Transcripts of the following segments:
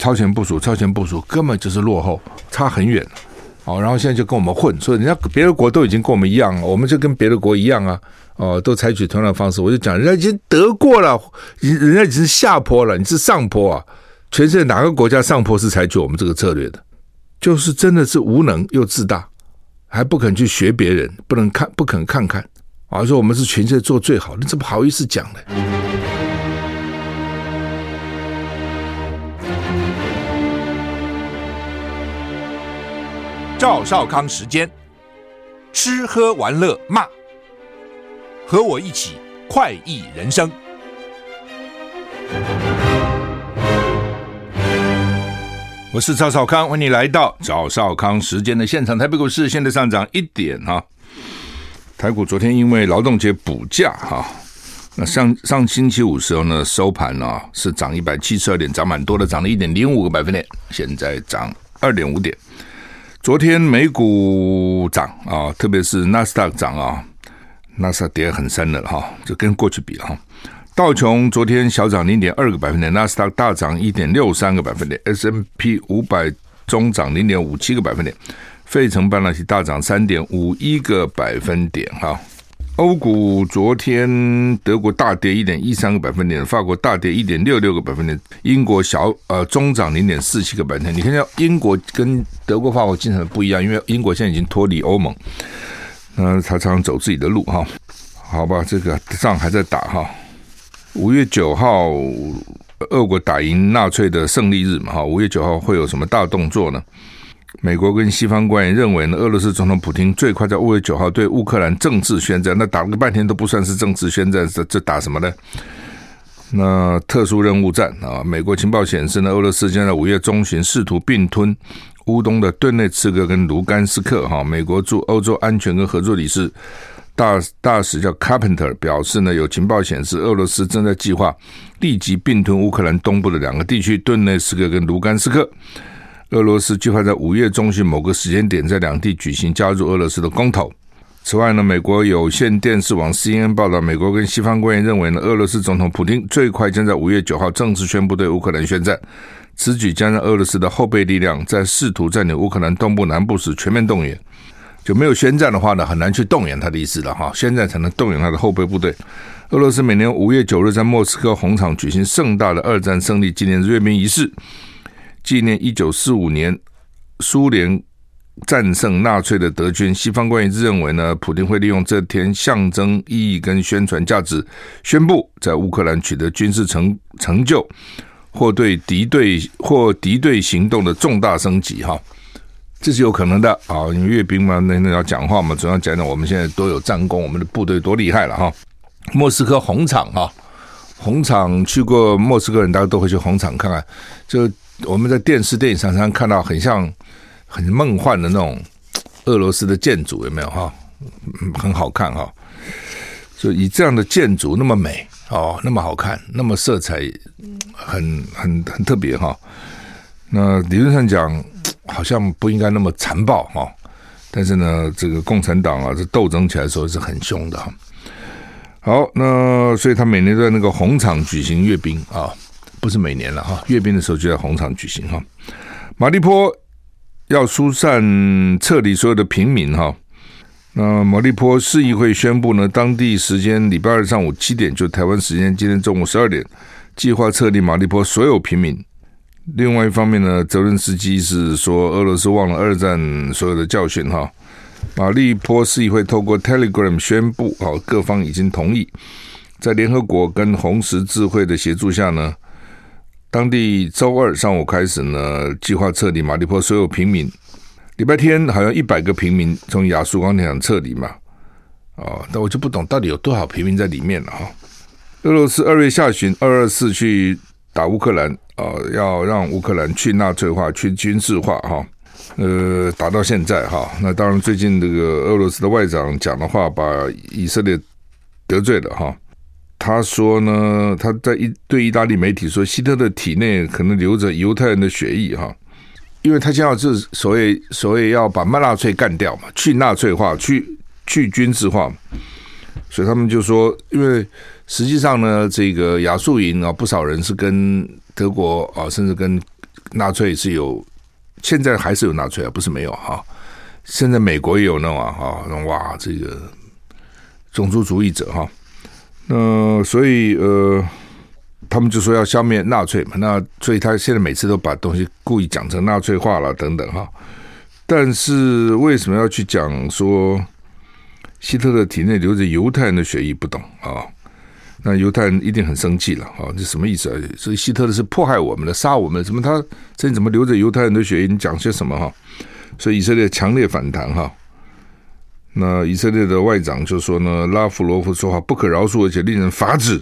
超前部署，超前部署根本就是落后，差很远。哦，然后现在就跟我们混，说人家别的国都已经跟我们一样了，我们就跟别的国一样啊。哦，都采取同样的方式。我就讲，人家已经得过了，人人家已经是下坡了，你是上坡啊。全世界哪个国家上坡是采取我们这个策略的？就是真的是无能又自大，还不肯去学别人，不能看，不肯看看啊！说我们是全世界做最好，你怎么好意思讲呢？赵少康时间，吃喝玩乐骂，和我一起快意人生。我是赵少康，欢迎你来到赵少康时间的现场。台北股市现在上涨一点哈，台股昨天因为劳动节补假哈，那上上星期五时候呢收盘呢是涨一百七十二点，涨蛮多的，涨了一点零五个百分点，现在涨二点五点。昨天美股涨啊，特别是纳斯达克涨啊，纳斯达克跌很深了哈，就跟过去比了哈。道琼昨天小涨零点二个百分点，纳斯达克大涨一点六三个百分点，S&P 五百中涨零点五七个百分点，费城半导体大涨三点五一个百分点哈。欧股昨天德国大跌一点一三个百分点，法国大跌一点六六个百分点，英国小呃中涨零点四七个百分点。你看，英国跟德国、法国经常不一样，因为英国现在已经脱离欧盟，嗯，他常常走自己的路哈。好吧，这个仗还在打哈。五月九号，俄国打赢纳粹的胜利日嘛哈。五月九号会有什么大动作呢？美国跟西方官员认为呢，俄罗斯总统普京最快在五月九号对乌克兰正式宣战。那打了个半天都不算是正式宣战，这这打什么呢？那特殊任务战啊！美国情报显示呢，俄罗斯将在五月中旬试图并吞乌东的顿内茨克跟卢甘斯克。哈，美国驻欧洲安全跟合作理事大大使叫 Carpenter 表示呢，有情报显示俄罗斯正在计划立即并吞乌克兰东部的两个地区顿内茨克跟卢甘斯克。俄罗斯计划在五月中旬某个时间点在两地举行加入俄罗斯的公投。此外呢，美国有线电视网 CNN 报道，美国跟西方官员认为呢，俄罗斯总统普京最快将在五月九号正式宣布对乌克兰宣战。此举将让俄罗斯的后备力量在试图占领乌克兰东部南部时全面动员。就没有宣战的话呢，很难去动员他的意思了哈。宣战才能动员他的后备部队。俄罗斯每年五月九日在莫斯科红场举行盛大的二战胜利纪念日阅兵仪式。纪念一九四五年苏联战胜纳粹的德军，西方官员认为呢，普京会利用这天象征意义跟宣传价值，宣布在乌克兰取得军事成成就，或对敌对或敌对行动的重大升级，哈，这是有可能的啊。因为阅兵嘛，那那要讲话嘛，总要讲讲我们现在都有战功，我们的部队多厉害了哈。莫斯科红场哈，红场去过莫斯科人，大家都会去红场看看，就。我们在电视、电影上常常看到很像很梦幻的那种俄罗斯的建筑，有没有哈？很好看哈。所以以这样的建筑那么美哦，那么好看，那么色彩很很很特别哈。那理论上讲，好像不应该那么残暴哈。但是呢，这个共产党啊，这斗争起来的时候是很凶的哈。好，那所以他每年在那个红场举行阅兵啊。不是每年了哈，阅兵的时候就在红场举行哈。马利坡要疏散撤离所有的平民哈。那马利坡市议会宣布呢，当地时间礼拜二上午七点，就台湾时间今天中午十二点，计划撤离马利坡所有平民。另外一方面呢，泽伦斯基是说俄罗斯忘了二战所有的教训哈。马利坡市议会透过 Telegram 宣布，好，各方已经同意，在联合国跟红十字会的协助下呢。当地周二上午开始呢，计划撤离马利坡所有平民。礼拜天好像一百个平民从亚速钢铁厂撤离嘛，哦，但我就不懂到底有多少平民在里面了哈。俄罗斯二月下旬二二四去打乌克兰啊，要让乌克兰去纳粹化、去军事化哈。呃，打到现在哈，那当然最近这个俄罗斯的外长讲的话，把以色列得罪了哈。他说呢，他在一对意大利媒体说，希特勒体内可能流着犹太人的血液哈，因为他现在是所谓所谓要把曼纳粹干掉嘛，去纳粹化，去去军事化，所以他们就说，因为实际上呢，这个亚速营啊，不少人是跟德国啊，甚至跟纳粹是有，现在还是有纳粹啊，不是没有哈。现在美国也有那种啊，哈，哇，这个种族主义者哈。那所以呃，他们就说要消灭纳粹嘛，那所以他现在每次都把东西故意讲成纳粹化了等等哈。但是为什么要去讲说希特勒体内流着犹太人的血液？不懂啊。那犹太人一定很生气了啊！这什么意思啊？所以希特勒是迫害我们的，杀我们，怎么他这你怎么流着犹太人的血液？你讲些什么哈？所以以色列强烈反弹哈。那以色列的外长就说呢，拉夫罗夫说话不可饶恕，而且令人发指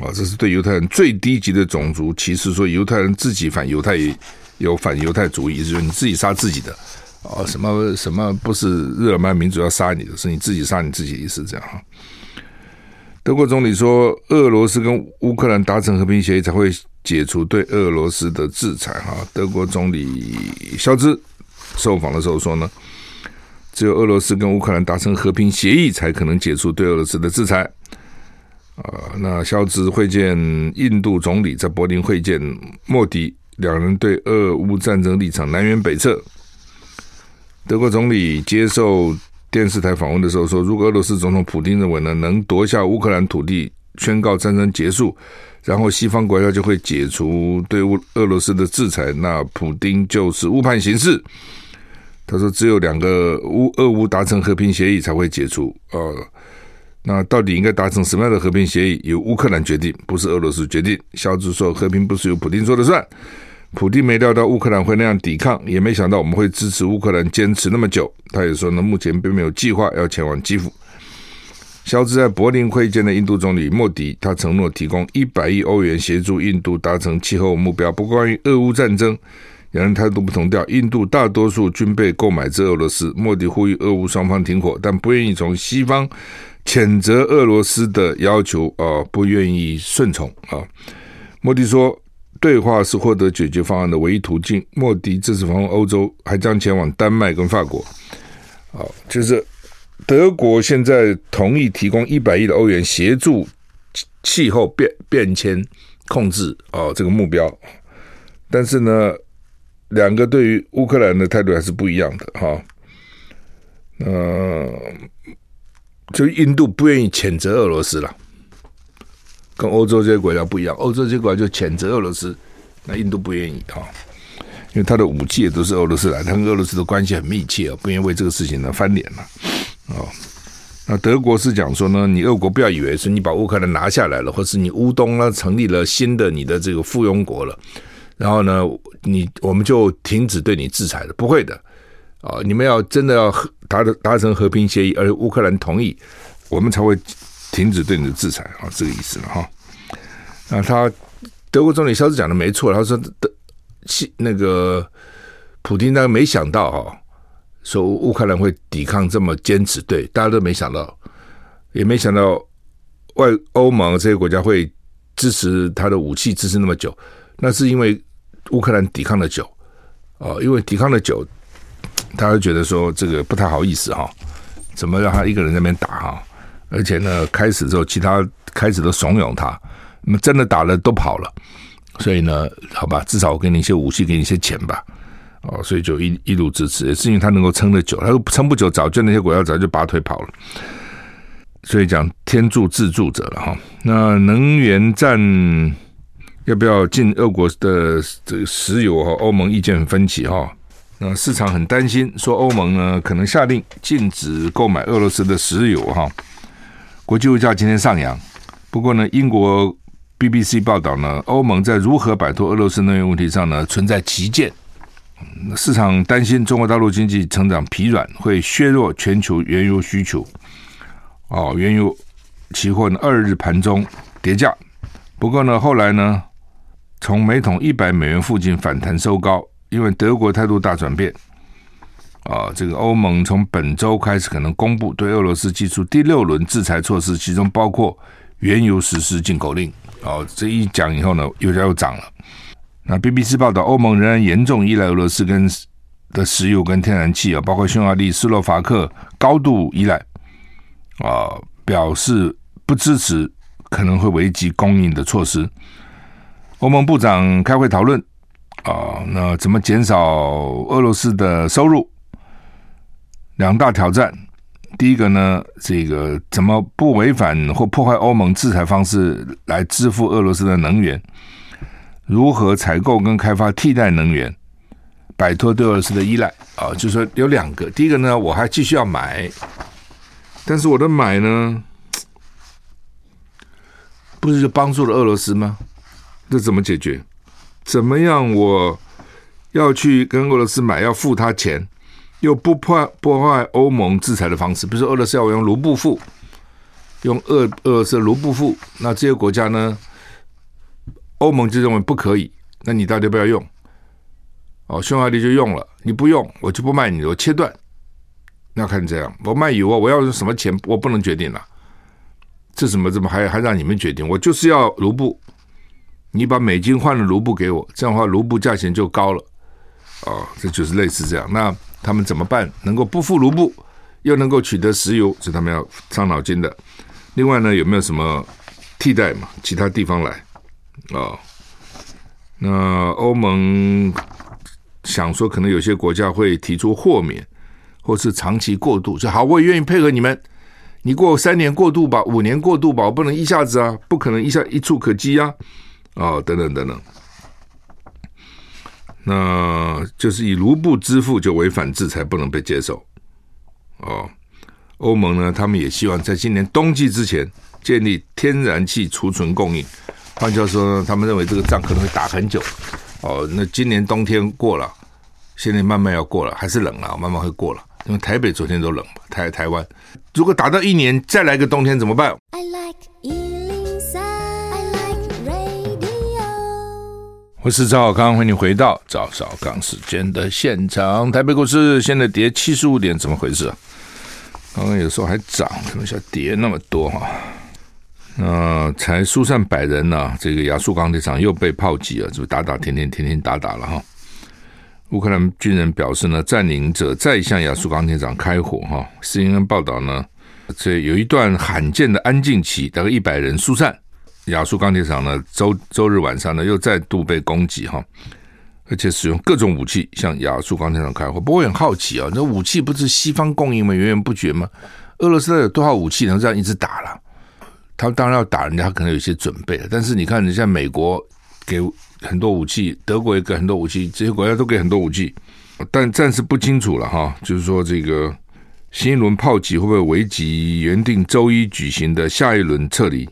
啊！这是对犹太人最低级的种族歧视，说犹太人自己反犹太有反犹太主义，就是你自己杀自己的啊！什么什么不是日耳曼民族要杀你的，是你自己杀你自己的意思，这样哈。德国总理说，俄罗斯跟乌克兰达成和平协议才会解除对俄罗斯的制裁。哈，德国总理肖兹受访的时候说呢，只有俄罗斯跟乌克兰达成和平协议，才可能解除对俄罗斯的制裁。啊，那肖兹会见印度总理，在柏林会见莫迪，两人对俄乌战争立场南辕北辙。德国总理接受。电视台访问的时候说，如果俄罗斯总统普丁认为呢，能夺下乌克兰土地，宣告战争结束，然后西方国家就会解除对乌俄罗斯的制裁，那普丁就是误判形势。他说，只有两个乌俄乌达成和平协议才会解除。呃，那到底应该达成什么样的和平协议，由乌克兰决定，不是俄罗斯决定。肖兹说，和平不是由普京说了算。普京没料到乌克兰会那样抵抗，也没想到我们会支持乌克兰坚持那么久。他也说呢，目前并没有计划要前往基辅。肖兹在柏林会见的印度总理莫迪，他承诺提供一百亿欧元协助印度达成气候目标。不，关于俄乌战争，两人态度不同调。印度大多数军备购买自俄罗斯，莫迪呼吁俄乌双方停火，但不愿意从西方谴责俄罗斯的要求啊，不愿意顺从啊。莫迪说。对话是获得解决方案的唯一途径。莫迪这次访问欧洲，还将前往丹麦跟法国。好，就是德国现在同意提供一百亿的欧元协助气候变变迁控制哦，这个目标。但是呢，两个对于乌克兰的态度还是不一样的哈。嗯，就印度不愿意谴责俄罗斯了。跟欧洲这些国家不一样，欧洲这些国家就谴责俄罗斯，那印度不愿意哈，因为他的武器也都是俄罗斯来，他跟俄罗斯的关系很密切啊，不愿意为这个事情呢翻脸了哦。那德国是讲说呢，你俄国不要以为是你把乌克兰拿下来了，或是你乌东呢成立了新的你的这个附庸国了，然后呢，你我们就停止对你制裁了，不会的啊，你们要真的要达达成和平协议，而乌克兰同意，我们才会。停止对你的制裁啊，这个意思了哈。那他德国总理肖斯讲的没错，他说的那个普丁，他没想到哈，说乌克兰会抵抗这么坚持，对，大家都没想到，也没想到外欧盟这些国家会支持他的武器支持那么久，那是因为乌克兰抵抗的久哦，因为抵抗的久，他就觉得说这个不太好意思哈，怎么让他一个人在那边打哈？而且呢，开始之后，其他开始都怂恿他，那么真的打了都跑了，所以呢，好吧，至少我给你一些武器，给你一些钱吧，哦，所以就一一路支持，也是因为他能够撑得久，他撑不久，早就那些国家早就拔腿跑了，所以讲天助自助者了哈。那能源战要不要禁俄国的这个石油哈？欧盟意见很分歧哈。那市场很担心，说欧盟呢可能下令禁止购买俄罗斯的石油哈。国际油价今天上扬，不过呢，英国 BBC 报道呢，欧盟在如何摆脱俄罗斯能源问题上呢，存在歧见。市场担心中国大陆经济成长疲软，会削弱全球原油需求。哦，原油期货呢，二日盘中跌价，不过呢，后来呢，从每桶一百美元附近反弹收高，因为德国态度大转变。啊，这个欧盟从本周开始可能公布对俄罗斯祭出第六轮制裁措施，其中包括原油实施进口令。哦，这一讲以后呢，油价又涨了。那 BBC 报道，欧盟仍然严重依赖俄罗斯跟的石油跟天然气啊，包括匈牙利、斯洛伐克高度依赖。啊，表示不支持可能会危及供应的措施。欧盟部长开会讨论。啊，那怎么减少俄罗斯的收入？两大挑战。第一个呢，这个怎么不违反或破坏欧盟制裁方式来支付俄罗斯的能源？如何采购跟开发替代能源，摆脱对俄罗斯的依赖？啊，就是说有两个。第一个呢，我还继续要买，但是我的买呢，不是就帮助了俄罗斯吗？这怎么解决？怎么样？我要去跟俄罗斯买，要付他钱。又不破破坏欧盟制裁的方式，比如说俄罗斯要我用卢布付，用俄俄罗斯卢布付，那这些国家呢，欧盟就认为不可以，那你到底不要用？哦，匈牙利就用了，你不用，我就不卖你，我切断。那看这样，我卖油啊，我要用什么钱，我不能决定了。这怎么怎么还还让你们决定？我就是要卢布，你把美金换了卢布给我，这样的话卢布价钱就高了。哦，这就是类似这样。那。他们怎么办？能够不付卢布，又能够取得石油，是他们要伤脑筋的。另外呢，有没有什么替代嘛？其他地方来、哦？那欧盟想说，可能有些国家会提出豁免，或是长期过渡。说好，我也愿意配合你们。你过三年过渡吧，五年过渡吧，我不能一下子啊，不可能一下一触可及呀，哦，等等等等。那就是以卢布支付就违反制裁，不能被接受。哦，欧盟呢，他们也希望在今年冬季之前建立天然气储存供应。换句话说呢，他们认为这个仗可能会打很久。哦，那今年冬天过了，现在慢慢要过了，还是冷了，慢慢会过了。因为台北昨天都冷，台台湾如果打到一年再来个冬天怎么办？我是赵少康，欢迎你回到赵少康时间的现场。台北股市现在跌七十五点，怎么回事？刚刚有时候还涨，怎么下跌那么多哈？那才疏散百人呢、这个亚速钢铁厂又被炮击了，是不打打天天天天打打了哈？乌克兰军人表示呢，占领者再向亚速钢铁厂开火哈。CNN 报道呢，这有一段罕见的安静期，大概一百人疏散。亚速钢铁厂呢，周周日晚上呢，又再度被攻击哈，而且使用各种武器向亚速钢铁厂开火。不过我很好奇啊，那武器不是西方供应吗？源源不绝吗？俄罗斯有多少武器能这样一直打了？他当然要打人家，可能有些准备了。但是你看，人家美国给很多武器，德国也给很多武器，这些国家都给很多武器，但暂时不清楚了哈。就是说，这个新一轮炮击会不会危及原定周一举行的下一轮撤离？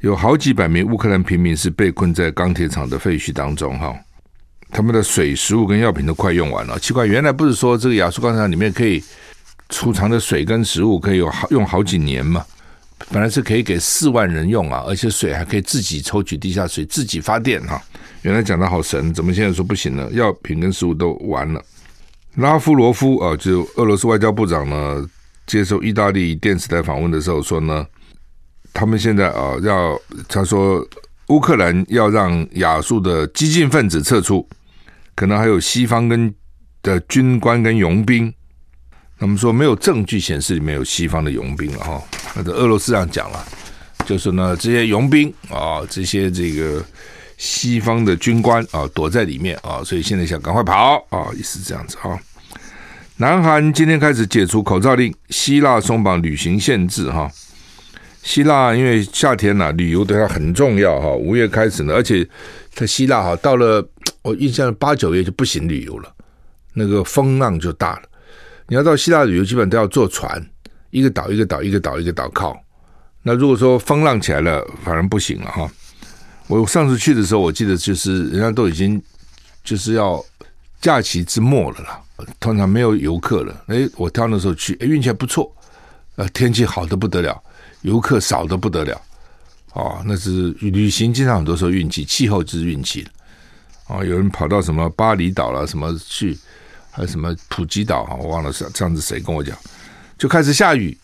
有好几百名乌克兰平民是被困在钢铁厂的废墟当中，哈，他们的水、食物跟药品都快用完了。奇怪，原来不是说这个亚速钢厂里面可以储藏的水跟食物可以有好用好几年吗？本来是可以给四万人用啊，而且水还可以自己抽取地下水，自己发电哈。原来讲的好神，怎么现在说不行了？药品跟食物都完了。拉夫罗夫啊，就俄罗斯外交部长呢，接受意大利电视台访问的时候说呢。他们现在啊，要他说乌克兰要让亚速的激进分子撤出，可能还有西方跟的军官跟佣兵。他们说没有证据显示里面有西方的佣兵了哈。那这俄罗斯这样讲了，就是呢这些佣兵啊，这些这个西方的军官啊躲在里面啊，所以现在想赶快跑啊，意思这样子哈。南韩今天开始解除口罩令，希腊松绑旅行限制哈。希腊因为夏天呐、旅游对它很重要哈。五月开始呢，而且在希腊哈，到了我印象八九月就不行旅游了，那个风浪就大了。你要到希腊旅游，基本都要坐船，一个岛一个岛一个岛一个岛靠。那如果说风浪起来了，反而不行了哈。我上次去的时候，我记得就是人家都已经就是要假期之末了啦，通常没有游客了。哎，我挑那时候去，哎，运气还不错，呃，天气好的不得了。游客少的不得了，哦，那是旅行经常很多时候运气，气候就是运气哦，有人跑到什么巴厘岛了，什么去，还有什么普吉岛啊，我忘了是上次谁跟我讲，就开始下雨，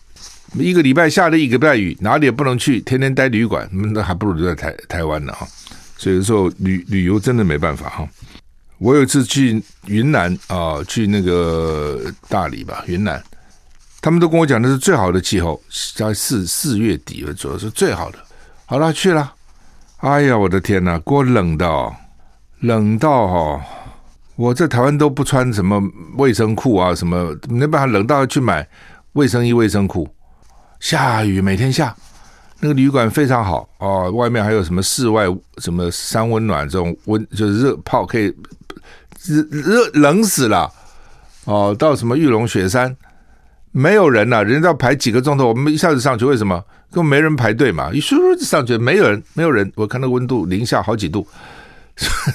一个礼拜下了一个礼拜雨，哪里也不能去，天天待旅馆，那还不如留在台台湾呢哈。所以有时候旅旅游真的没办法哈。我有一次去云南啊，去那个大理吧，云南。他们都跟我讲，那是最好的气候，在四四月底左右是最好的。好了，去了。哎呀，我的天哪，给我冷到，冷到哈、哦。我在台湾都不穿什么卫生裤啊，什么没办法，冷到去买卫生衣、卫生裤。下雨，每天下，那个旅馆非常好哦，外面还有什么室外什么三温暖这种温，就是热泡可以热热冷死了哦。到什么玉龙雪山，没有人了，人家要排几个钟头，我们一下子上去，为什么？根本没人排队嘛，一咻咻就上去，没有人，没有人。我看那温度零下好几度。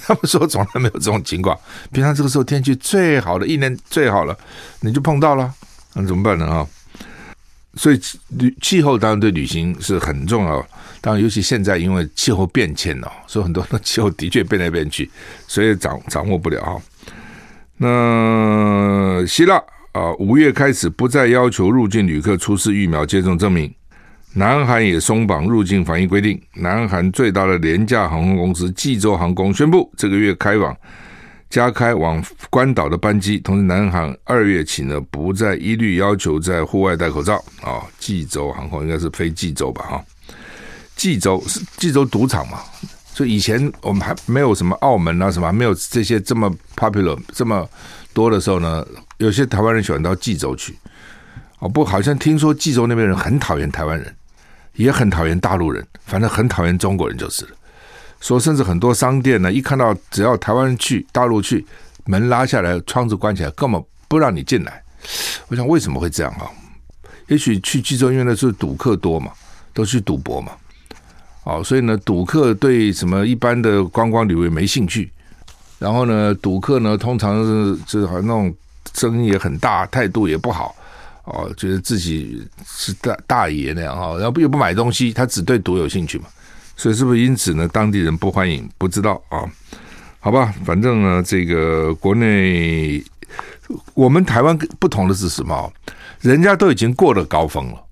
他们说从来没有这种情况，平常这个时候天气最好的，一年最好了，你就碰到了，那怎么办呢？啊，所以旅气候当然对旅行是很重要，当然尤其现在因为气候变迁了，所以很多的气候的确变来变去，所以掌掌握不了哈。那希腊啊，五月开始不再要求入境旅客出示疫苗接种证明。南韩也松绑入境防疫规定。南韩最大的廉价航空公司济州航空宣布，这个月开往加开往关岛的班机。同时，南韩二月起呢，不再一律要求在户外戴口罩。啊，济州航空应该是飞济州吧？哈，济州是济州赌场嘛？所以以前我们还没有什么澳门啊，什么没有这些这么 popular 这么多的时候呢，有些台湾人喜欢到济州去。哦，不，好像听说济州那边人很讨厌台湾人。也很讨厌大陆人，反正很讨厌中国人就是了。说甚至很多商店呢，一看到只要台湾人去大陆去，门拉下来，窗子关起来，根本不让你进来。我想为什么会这样啊？也许去济州因为那时候赌客多嘛，都去赌博嘛。哦，所以呢，赌客对什么一般的观光旅游没兴趣。然后呢，赌客呢，通常是就是好像那种声音也很大，态度也不好。哦，觉得自己是大大爷那样哈，然后又不买东西，他只对赌有兴趣嘛，所以是不是因此呢？当地人不欢迎？不知道啊？好吧，反正呢，这个国内我们台湾不同的是什么？人家都已经过了高峰了，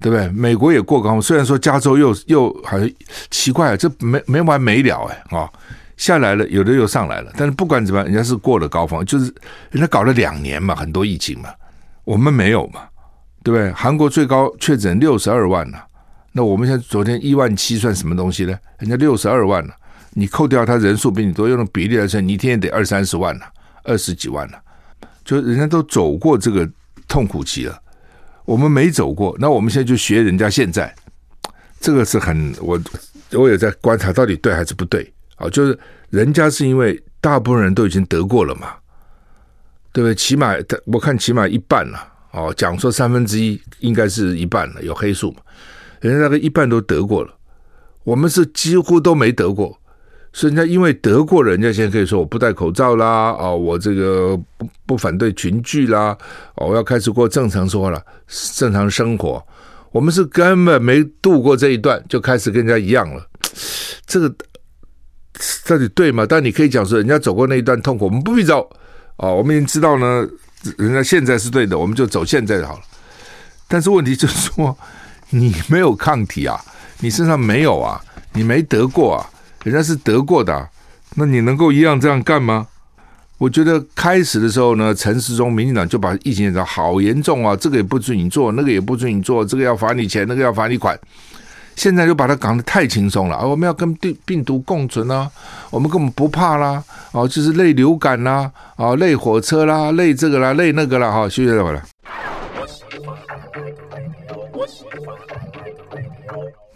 对不对？美国也过高峰，虽然说加州又又好像奇怪，这没没完没了哎啊，下来了，有的又上来了，但是不管怎么样，人家是过了高峰，就是人家搞了两年嘛，很多疫情嘛。我们没有嘛，对不对？韩国最高确诊六十二万了，那我们现在昨天一万七算什么东西呢？人家六十二万了，你扣掉他人数比你多，用的比例来算，你一天也得二三十万了，二十几万了，就人家都走过这个痛苦期了，我们没走过，那我们现在就学人家现在，这个是很我我也在观察到底对还是不对啊？就是人家是因为大部分人都已经得过了嘛。对不对？起码我看起码一半了哦，讲说三分之一应该是一半了，有黑数嘛？人家那个一半都得过了，我们是几乎都没得过，所以人家因为得过，人家现在可以说我不戴口罩啦，哦，我这个不不反对群聚啦，哦，我要开始过正常说了，正常生活。我们是根本没度过这一段，就开始跟人家一样了，这个到底对吗？但你可以讲说，人家走过那一段痛苦，我们不必走。哦，我们已经知道呢，人家现在是对的，我们就走现在就好了。但是问题就是说，你没有抗体啊，你身上没有啊，你没得过啊，人家是得过的，那你能够一样这样干吗？我觉得开始的时候呢，陈时中民进党就把疫情讲好严重啊，这个也不准你做，那个也不准你做，这个要罚你钱，那个要罚你款。现在就把它讲得太轻松了啊！我们要跟病病毒共存啊，我们根本不怕啦！哦，就是类流感啦，啊，类火车啦，类这个啦，类那个啦，哈，休息一会儿。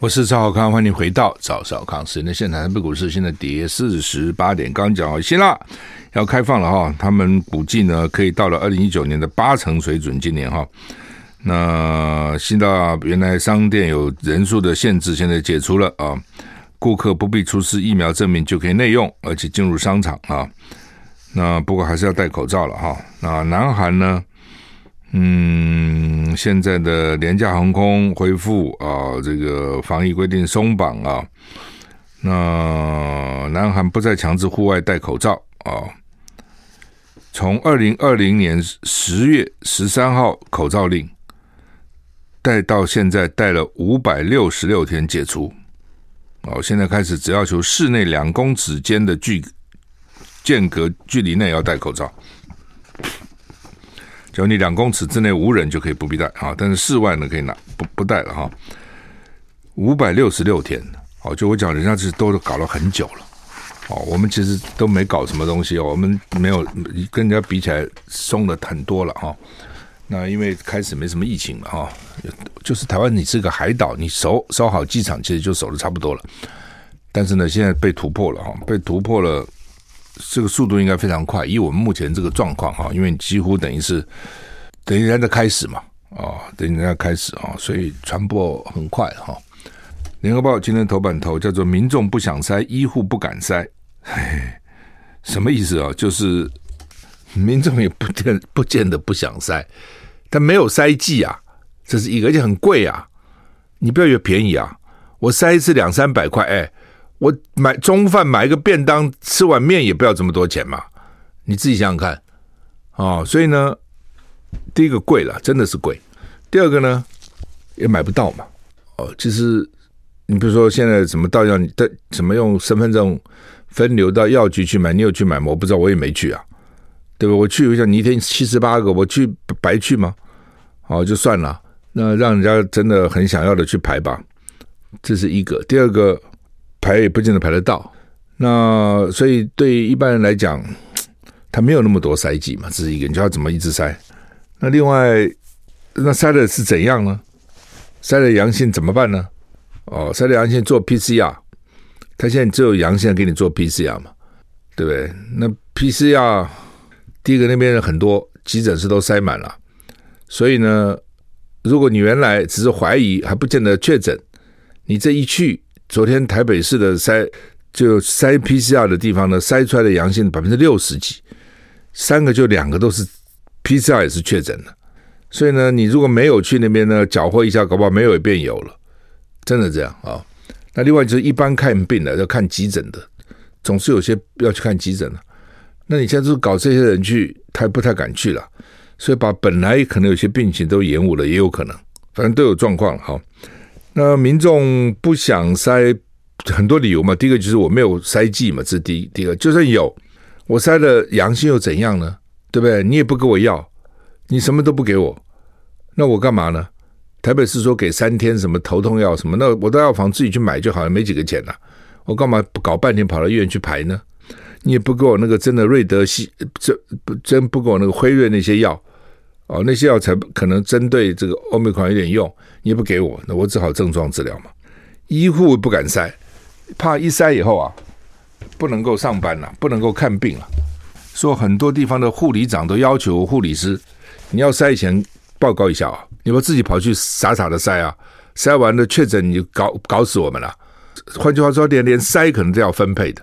我是赵少康，欢迎回到赵少康时间的现场。台北股市现在跌四十八点，刚讲好希腊要开放了哈，他们估计呢可以到了二零一九年的八成水准，今年哈。那希腊原来商店有人数的限制，现在解除了啊，顾客不必出示疫苗证明就可以内用，而且进入商场啊。那不过还是要戴口罩了哈。那南韩呢？嗯，现在的廉价航空恢复啊，这个防疫规定松绑啊。那南韩不再强制户外戴口罩啊。从二零二零年十月十三号口罩令。戴到现在戴了五百六十六天解除，哦，现在开始只要求室内两公尺间的距间隔距离内要戴口罩，只要你两公尺之内无人就可以不必戴啊，但是室外呢可以拿不不戴了哈。五百六十六天，哦，就我讲人家是都搞了很久了，哦，我们其实都没搞什么东西，我们没有跟人家比起来松了很多了哈、那因为开始没什么疫情了哈、就是台湾你是个海岛，你守守好机场其实就守得差不多了。但是呢，现在被突破了哈，被突破了，这个速度应该非常快。以我们目前这个状况哈，因为几乎等于是等于人家在开始嘛，啊，等于人家开始啊，所以传播很快哈。联合报今天头版头叫做“民众不想筛，医护不敢筛”，嘿，什么意思啊？就是民众也不见不见得不想筛，但没有筛剂啊，这是一个，而且很贵啊。你不要以为便宜啊，我筛一次两三百块，哎。我买中饭买一个便当，吃碗面也不要这么多钱嘛，你自己想想看，哦，所以呢，第一个贵了，真的是贵。第二个呢，也买不到嘛，哦，其实你比如说现在怎么到药，你的怎么用身份证分流到药局去买，你有去买吗？我不知道，我也没去啊，对吧？我去一下，你一天七十八个，我去白去吗？哦，就算了，那让人家真的很想要的去排吧，这是一个。第二个。排也不见得排得到，那所以对一般人来讲，他没有那么多筛剂嘛，这是一个，你就要怎么一直筛？那另外，那筛的是怎样呢？筛的阳性怎么办呢？哦，筛的阳性做 PCR，他现在只有阳性给你做 PCR 嘛，对不对？那 PCR 第一个那边人很多，急诊室都塞满了，所以呢，如果你原来只是怀疑，还不见得确诊，你这一去。昨天台北市的筛就筛 PCR 的地方呢，筛出来的阳性百分之六十几，三个就两个都是 PCR 也是确诊的，所以呢，你如果没有去那边呢，搅和一下，搞不好没有也变有了，真的这样。啊、那另外就是一般看病的要看急诊的，总是有些要去看急诊的，那你现在是搞这些人去，他不太敢去了，所以把本来可能有些病情都延误了，也有可能，反正都有状况哈。那民众不想筛，很多理由嘛。第一个就是我没有筛剂嘛，这是第一。第二个，就算有，我筛了阳性又怎样呢？对不对？你也不给我药，你什么都不给我，那我干嘛呢？台北市说给三天什么头痛药什么，那我到药房自己去买就好了，没几个钱呐，我干嘛搞半天跑到医院去排呢？你也不给我那个真的瑞德西，这不真不给我那个辉瑞那些药。哦，那些药才可能针对这个欧美款有点用，你也不给我，那我只好症状治疗嘛。医护不敢塞，怕一塞以后啊，不能够上班了，不能够看病了。说很多地方的护理长都要求护理师，你要筛前报告一下啊，你不自己跑去傻傻的塞啊，塞完了确诊你就搞搞死我们了。换句话说，连连塞可能都要分配的。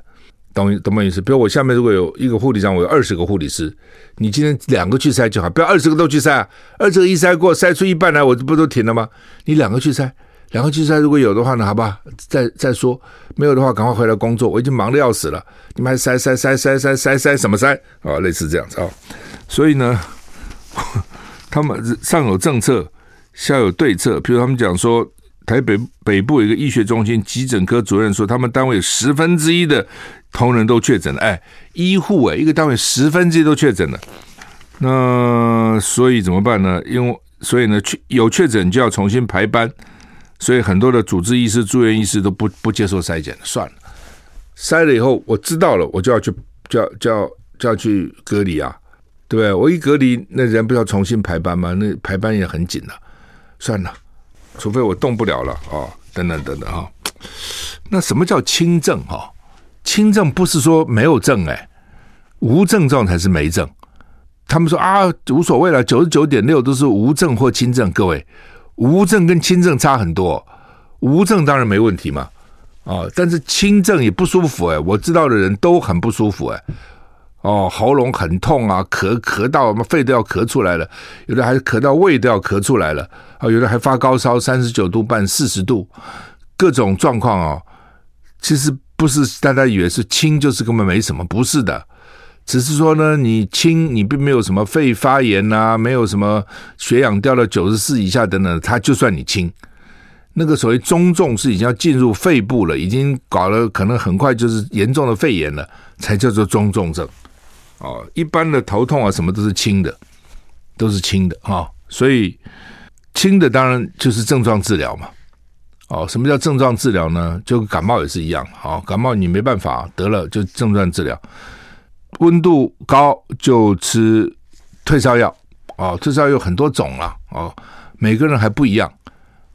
懂懂没意思？比如我下面如果有一个护理长，我有二十个护理师，你今天两个去筛就好，不要二十个都去筛啊！二十个一筛过，筛出一半来，我这不都停了吗？你两个去筛，两个去筛，如果有的话呢，好吧，再再说，没有的话，赶快回来工作。我已经忙得要死了，你们还筛筛筛筛筛筛筛什么筛啊？类似这样子啊，所以呢，他们上有政策，下有对策，比如他们讲说。台北北部有一个医学中心急诊科主任说，他们单位十分之一的同仁都确诊了。哎，医护哎，一个单位十分之一都确诊了，那所以怎么办呢？因为所以呢，确有确诊就要重新排班，所以很多的主治医师、住院医师都不不接受筛检，算了，筛了以后我知道了，我就要去就要就要就要去隔离啊，对不对？我一隔离，那人不要重新排班吗？那排班也很紧的，算了。除非我动不了了啊，等等等等哈。那什么叫轻症哈？轻症不是说没有症哎，无症状才是没症。他们说啊，无所谓了，九十九点六都是无症或轻症。各位，无症跟轻症差很多。无症当然没问题嘛，啊，但是轻症也不舒服哎。我知道的人都很不舒服哎。哦，喉咙很痛啊，咳咳到我们肺都要咳出来了，有的还咳到胃都要咳出来了，啊，有的还发高烧，三十九度半、四十度，各种状况哦。其实不是大家以为是轻就是根本没什么，不是的，只是说呢，你轻你并没有什么肺发炎呐、啊，没有什么血氧掉到九十四以下等等，它就算你轻。那个所谓中重是已经要进入肺部了，已经搞了，可能很快就是严重的肺炎了，才叫做中重症。哦，一般的头痛啊，什么都是轻的，都是轻的啊、所以轻的当然就是症状治疗嘛。哦，什么叫症状治疗呢？就感冒也是一样。好，感冒你没办法得了，就症状治疗。温度高就吃退烧药。哦，退烧药有很多种啦。哦，每个人还不一样。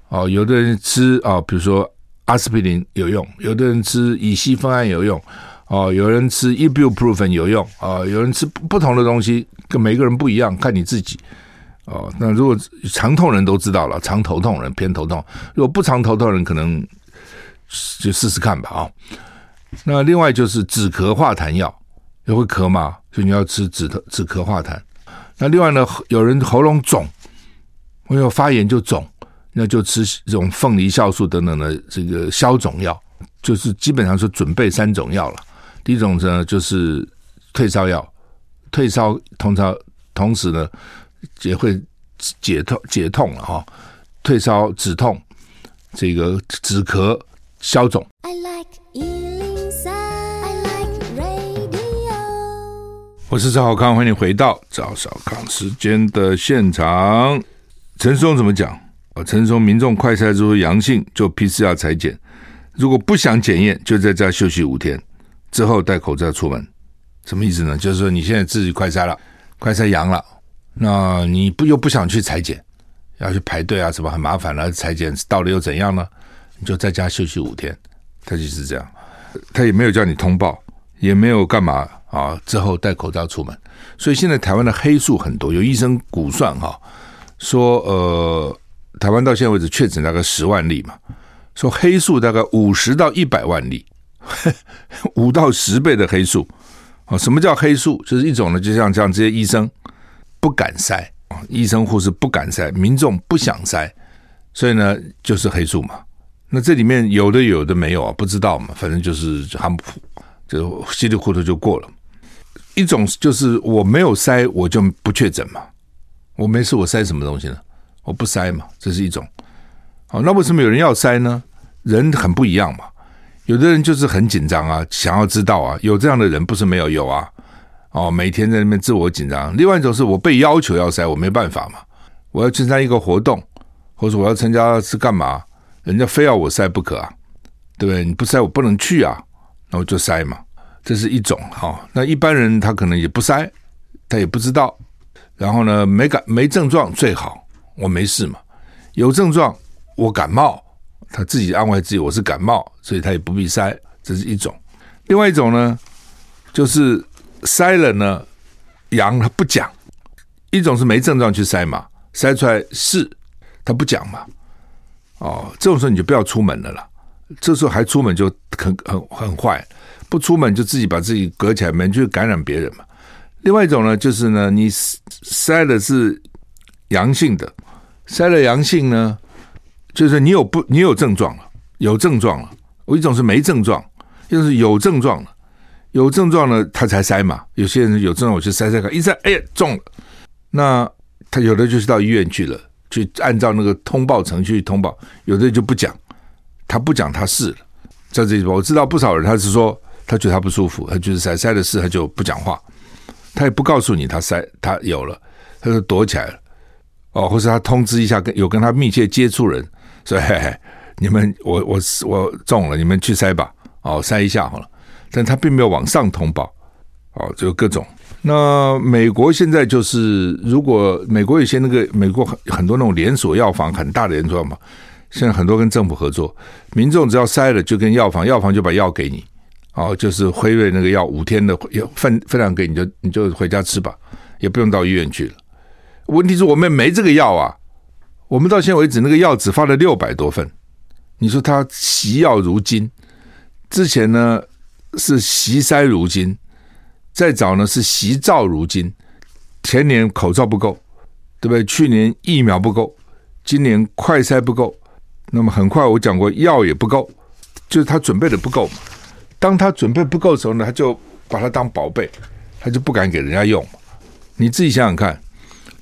哦，有的人吃啊，比如说阿司匹林有用，有的人吃乙烯酚胺有用。哦，有人吃 ibuprofen 有用。哦，有人吃不同的东西，跟每个人不一样，看你自己。哦，那如果常痛人都知道了，常头痛人偏头痛，如果不常头痛人，可能就试试看吧啊、哦。那另外就是止咳化痰药，也会咳嘛，所以你要吃止咳止咳化痰。那另外呢，有人喉咙肿，我有发炎就肿，那就吃这种凤梨酵素等等的这个消肿药，就是基本上是准备三种药了。第一种呢就是退烧药，退烧通常同时呢。也会解痛解痛了哈，退烧止痛，这个止咳消肿。I like 103, I like radio。我是赵少康，欢迎你回到赵少康时间的现场。陈松怎么讲？啊，陈松民众快筛之后阳性就 PCR 裁剪，如果不想检验，就在家休息五天，之后戴口罩出门。什么意思呢？就是说你现在自己快筛了，快筛阳了。那你不又不想去裁剪，要去排队啊，什么很麻烦了。裁剪到了又怎样呢？你就在家休息五天，他就是这样，他也没有叫你通报，也没有干嘛啊。之后戴口罩出门，所以现在台湾的黑数很多，有医生估算哈，说呃，台湾到现在为止确诊大概十万例嘛，说黑数大概五十到一百万例，五到十倍的黑数啊。什么叫黑数？就是一种呢，就像这样这些医生。不敢筛啊，医生护士不敢筛，民众不想筛，所以呢，就是黑数嘛。那这里面有的有的没有啊，不知道嘛，反正就是含糊，就稀里糊涂就过了。一种就是我没有筛，我就不确诊嘛，我没事，我筛什么东西呢？我不筛嘛，这是一种。好，那为什么有人要筛呢？人很不一样嘛，有的人就是很紧张啊，想要知道啊，有这样的人不是没有有啊。哦，每天在那边自我紧张。另外一种是我被要求要塞，我没办法嘛。我要参加一个活动，或者我要参加是干嘛？人家非要我塞不可啊，对不对？你不塞我不能去啊，那我就塞嘛。这是一种哈、哦。那一般人他可能也不塞，他也不知道。然后呢，没感没症状最好，我没事嘛。有症状我感冒，他自己安慰自己我是感冒，所以他也不必筛。这是一种。另外一种呢，就是。筛了呢，阳他不讲，一种是没症状去筛嘛，筛出来是他不讲嘛，哦，这种时候你就不要出门了啦。这时候还出门就很很很坏，不出门就自己把自己隔起来门，去感染别人嘛。另外一种呢，就是呢，你筛的是阳性的，筛了阳性呢，就是你有不你有症状了，有症状了。我一种是没症状，一种是有症状了。有症状了，他才筛嘛。有些人有症状，我去筛筛看，一筛，哎呀，中了。那他有的就是到医院去了，去按照那个通报程序通报。有的就不讲，他不讲他是了。在这里，我知道不少人，他是说他觉得他不舒服，他就是筛筛的事，他就不讲话，他也不告诉你他筛他有了，他就躲起来了。哦，或是他通知一下跟有跟他密切接触人，所以，你们我我我中了，你们去筛吧，哦，筛一下好了。但他并没有往上通报，哦，就各种。那美国现在就是，如果美国有些那个美国很很多那种连锁药房，很大的连锁药房，现在很多跟政府合作，民众只要筛了就跟药房，药房就把药给你，哦，就是辉瑞那个药五天的药分分量给你就你就回家吃吧，也不用到医院去了。问题是我们没这个药啊，我们到现在为止那个药只发了六百多份，你说他惜药如金，之前呢？是惜筛如金，再早呢是惜罩如金。前年口罩不够，对不对？去年疫苗不够，今年快筛不够。那么很快我讲过，药也不够，就是他准备的不够。当他准备不够的时候呢，他就把它当宝贝，他就不敢给人家用。你自己想想看，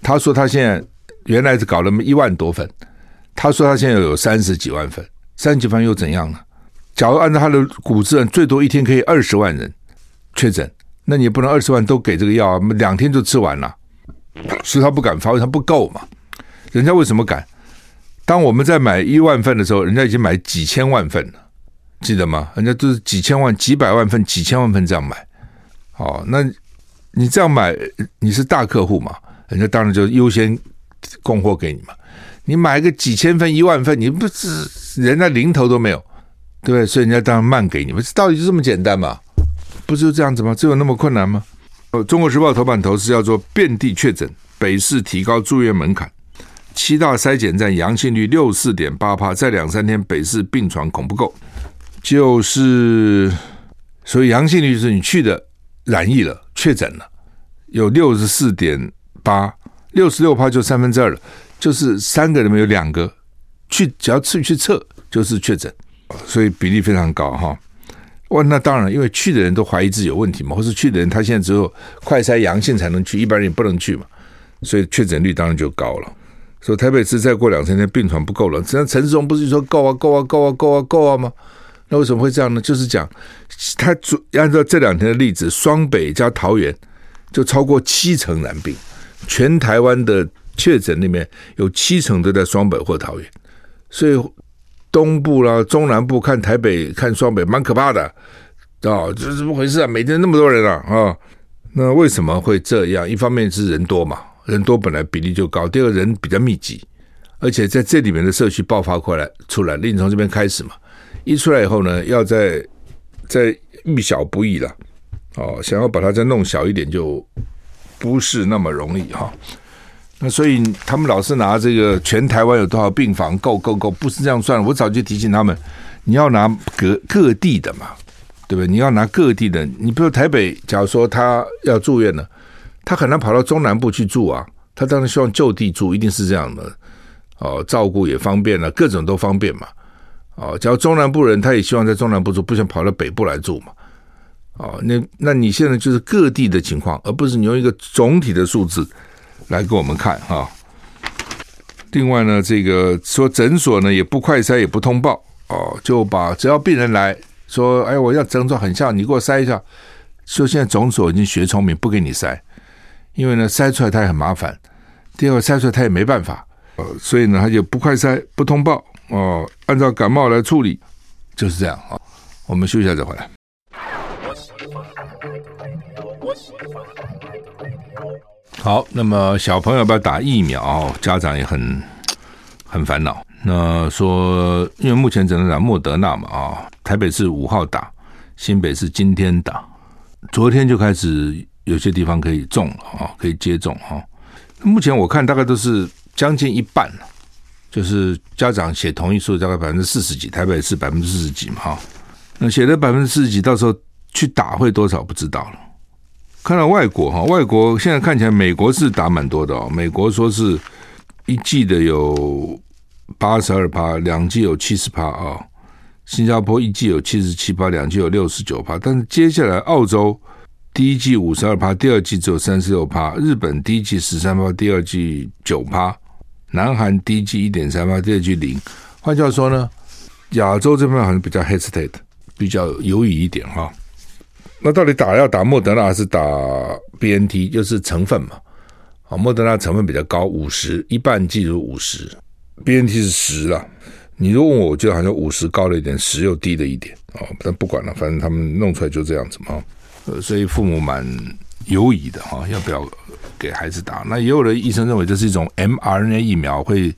他说他现在原来是搞了一万多份，他说他现在有三十几万份，三十几份又怎样呢？假如按照他的估计，最多一天可以二十万人确诊，那你也不能二十万都给这个药啊，两天就吃完了，所以他不敢发，他不够嘛。人家为什么敢？当我们在买一万份的时候，人家已经买几千万份了，记得吗？人家都是几千万、几百万份、几千万份这样买。哦，那你这样买，你是大客户嘛？人家当然就优先供货给你嘛。你买个几千份、一万份，你不是人家零头都没有，对不对？所以人家当然慢给你们。道理就这么简单嘛？不就这样子吗？这有那么困难吗？《呃中国时报》头版头是叫做“遍地确诊，北市提高住院门槛，七大筛检站阳性率六四点八趴，再两三天北市病床恐不够。”就是所以阳性率是你去的染疫了、确诊了，有六十四点八，六十六趴就三分之二了，就是三个人里面有两个去，只要去去测就是确诊，所以比例非常高哈。哇，那当然，因为去的人都怀疑自己有问题嘛，或是去的人他现在只有快筛阳性才能去，一般人也不能去嘛，所以确诊率当然就高了。所以台北市再过两三天病床不够了，这陈时中不是说够啊够啊够啊够啊够啊吗？那为什么会这样呢？就是讲他主按照这两天的例子，双北加桃园就超过七成染病，全台湾的确诊里面有七成都在双北或桃园，所以。东部啦，中南部看台北看双北，蛮可怕的啊！这怎么回事啊？每天那么多人啊啊！那为什么会这样？一方面是人多嘛，人多本来比例就高；第二个人比较密集，而且在这里面的社区爆发过来出来，另从这边开始嘛，一出来以后呢，要再再遇小不易了哦，想要把它再弄小一点，就不是那么容易哈。那所以他们老是拿这个全台湾有多少病房够够够，不是这样算。我早就提醒他们，你要拿各各地的嘛，对不对？你要拿各地的。你比如台北，假如说他要住院了，他很难跑到中南部去住啊。他当然希望就地住，一定是这样的哦，照顾也方便了，各种都方便嘛。哦，假如中南部人，他也希望在中南部住，不想跑到北部来住嘛。哦，那那你现在就是各地的情况，而不是你用一个总体的数字。来给我们看哈。另外呢，这个说诊所呢也不快筛也不通报哦，就把只要病人来说，哎，我要症状很像，你给我筛一下。说现在诊所已经学聪明，不给你筛，因为呢筛出来他也很麻烦，第二个筛出来他也没办法，呃，所以呢他就不快筛不通报哦，按照感冒来处理，就是这样啊。我们休息一下再回来。好，那么小朋友要不要打疫苗？家长也很很烦恼。那说，因为目前只能打莫德纳嘛，啊，台北是五号打，新北是今天打，昨天就开始有些地方可以种了啊，可以接种哈。目前我看大概都是将近一半，就是家长写同意书大概百分之四十几，台北是百分之四十几嘛，哈。那写的百分之四十几，到时候去打会多少不知道了。看到外国哈，外国现在看起来美国是打蛮多的哦。美国说是一季的有八十二趴，两季有七十趴啊。新加坡一季有七十七趴，两季有六十九趴。但是接下来澳洲第一季五十二趴，第二季只有三十六趴。日本第一季十三趴，第二季九趴。南韩第一季一点三趴，第二季零。换句话说呢，亚洲这边好像比较 hesitate，比较犹豫一点哈。那到底打要打莫德纳还是打 BNT？就是成分嘛，啊，莫德纳成分比较高，五十一半剂如五十，BNT 是十了。你如果问我，我觉得好像五十高了一点，十又低了一点啊。但不管了，反正他们弄出来就这样子嘛。呃，所以父母蛮犹疑的哈，要不要给孩子打？那也有的医生认为这是一种 mRNA 疫苗，会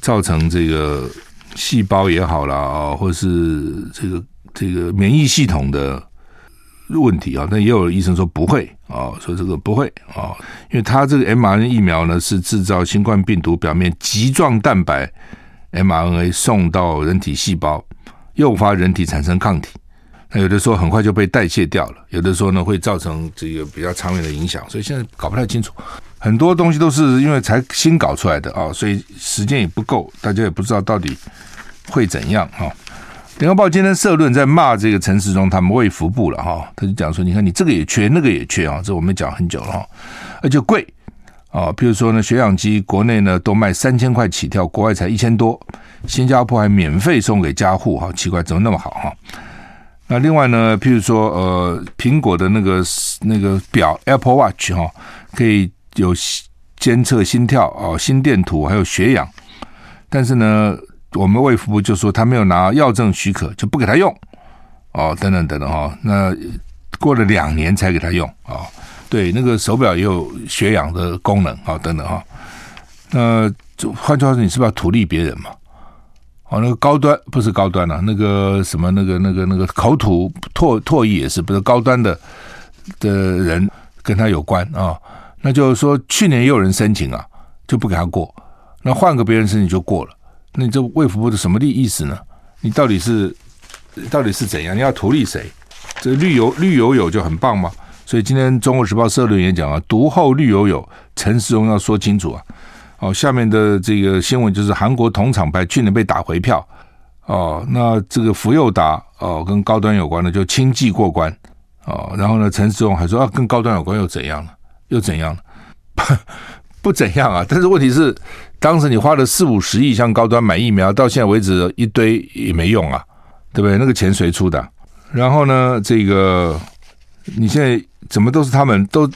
造成这个细胞也好了啊，或是这个这个免疫系统的。问题啊，但也有医生说不会啊，说这个不会啊，因为他这个 mRNA 疫苗呢是制造新冠病毒表面棘状蛋白 mRNA 送到人体细胞，诱发人体产生抗体。那有的时候很快就被代谢掉了，有的时候呢会造成这个比较长远的影响，所以现在搞不太清楚。很多东西都是因为才新搞出来的啊，所以时间也不够，大家也不知道到底会怎样啊。联合报今天社论在骂这个陈时中，他们未服部了哈，他就讲说，你看你这个也缺，那个也缺啊，这我们讲很久了哈，而且贵啊，譬如说呢，血氧机国内呢都卖三千块起跳，国外才一千多，新加坡还免费送给家户哈，奇怪怎么那么好哈？那另外呢，譬如说呃，苹果的那个那个表 Apple Watch 哈，可以有监测心跳啊、心电图还有血氧。但是呢，我们卫福部就说他没有拿药证许可，就不给他用哦，等等等等哈。那过了两年才给他用啊、对，那个手表也有血氧的功能啊、等等哈。那就换句话说，你是不是要图利别人嘛？哦，那个高端不是高端了、啊，那个什么那个那个那个口吐唾唾液也是不是高端的的人跟他有关啊、那就是说去年也有人申请啊，就不给他过。那换个别人申请就过了。那你这卫福部的什么意思呢？你到底是到底是怎样？你要图利谁？这绿油绿油油就很棒吗？所以今天《中国时报》社论也讲啊，独厚绿油油，陈时中要说清楚啊。哦，下面的这个新闻就是韩国同厂牌去年被打回票哦，那这个福佑达哦跟高端有关的就轻骑过关哦，然后呢，陈时中还说啊，跟高端有关又怎样了？又怎样了？不怎样啊，但是问题是，当时你花了四五十亿向高端买疫苗，到现在为止一堆也没用啊，对不对？那个钱谁出的？然后呢，这个你现在怎么都是他们都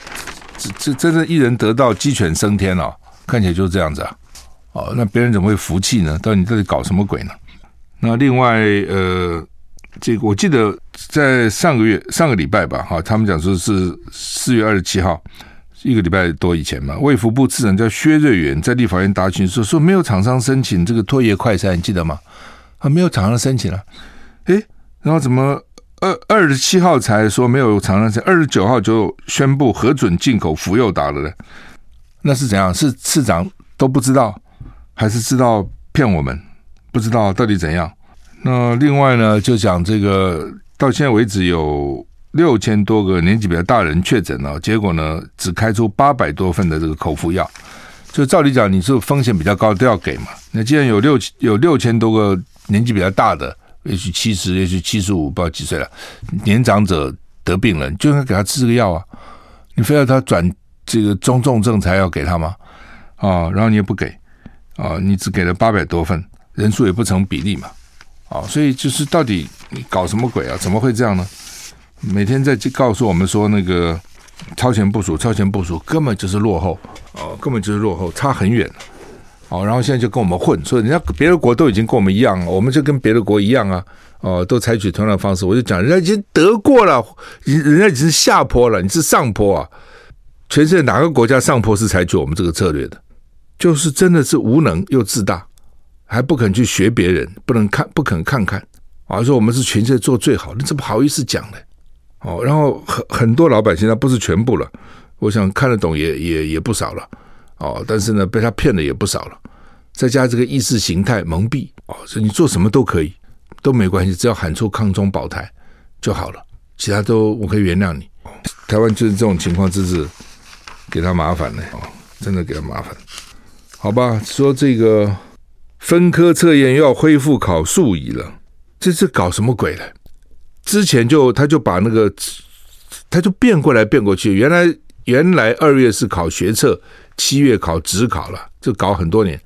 这这真正一人得道鸡犬升天了，看起来就是这样子啊。哦，那别人怎么会服气呢？到底你到底搞什么鬼呢？那另外呃，这个我记得在上个月上个礼拜吧，哈，他们讲说是四月二十七号。一个礼拜多以前嘛，卫福部次长叫薛瑞元在立法院答询说，说没有厂商申请这个唾液快筛，你记得吗？啊，没有厂商申请了，诶，然后怎么二二十七号才说没有厂商申请，二十九号就宣布核准进口福佑达了呢？那是怎样？是次长都不知道，还是知道骗我们？不知道到底怎样？那另外呢，就讲这个到现在为止有。六千多个年纪比较大的人确诊了，结果呢，只开出八百多份的这个口服药。就照理讲，你是风险比较高都要给嘛。那既然有六有六千多个年纪比较大的，也许七十，也许七十五，不知道几岁了，年长者得病了，就应该给他吃这个药啊。你非要他转这个中重症才要给他吗？啊，然后你也不给啊，你只给了八百多份，人数也不成比例嘛。啊，所以就是到底你搞什么鬼啊？怎么会这样呢？每天在告诉我们说，那个超前部署，超前部署根本就是落后哦，根本就是落后，差很远哦。然后现在就跟我们混，说人家别的国都已经跟我们一样了，我们就跟别的国一样啊，哦，都采取同样的方式。我就讲，人家已经得过了，人家已经是下坡了，你是上坡啊。全世界哪个国家上坡是采取我们这个策略的？就是真的是无能又自大，还不肯去学别人，不能看，不肯看看啊，说我们是全世界做最好，你怎么好意思讲呢？哦，然后很很多老百姓，他不是全部了，我想看得懂也也也不少了，哦，但是呢，被他骗的也不少了，再加这个意识形态蒙蔽，哦，所以你做什么都可以，都没关系，只要喊出抗中保台就好了，其他都我可以原谅你。台湾就是这种情况，真是给他麻烦了，哦，真的给他麻烦，好吧？说这个分科测验又要恢复考数乙了，这是搞什么鬼呢？之前就他就把那个他就变过来变过去，原来原来二月是考学测，七月考职考了，就搞很多年，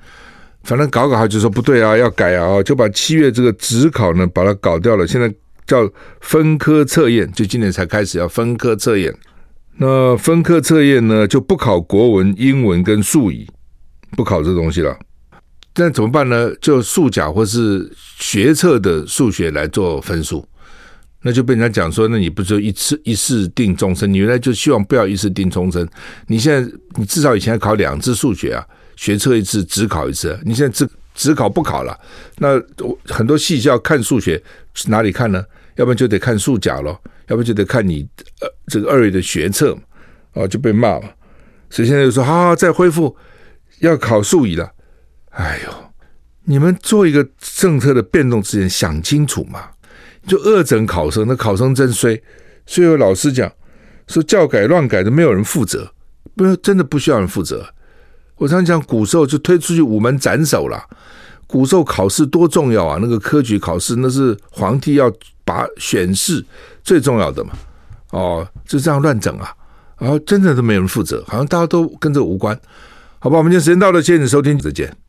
反正搞搞他就说不对啊，要改啊，就把七月这个职考呢把它搞掉了，现在叫分科测验，就今年才开始要分科测验。那分科测验呢就不考国文、英文跟数语，不考这东西了。那怎么办呢？就数甲或是学测的数学来做分数。那就被人家讲说，那你不就一次一试定终身？你原来就希望不要一次定终身。你现在你至少以前考两次数学啊，学测一次，只考一次。你现在只只考不考了，那很多细项看数学哪里看呢？要不然就得看数甲咯，要不然就得看你呃这个二月的学测嘛啊，就被骂了。所以现在就说好好再恢复要考数乙了。哎呦，你们做一个政策的变动之前想清楚嘛。就恶整考生，那考生真衰。所以有老师讲说教改乱改都没有人负责，不，真的不需要人负责。我常讲古时候就推出去午门斩首了。古时候考试多重要啊！那个科举考试那是皇帝要把选试最重要的嘛。哦，就这样乱整啊，然后真的都没人负责，好像大家都跟这无关。好吧，我们今天时间到了，谢谢你收听，再见。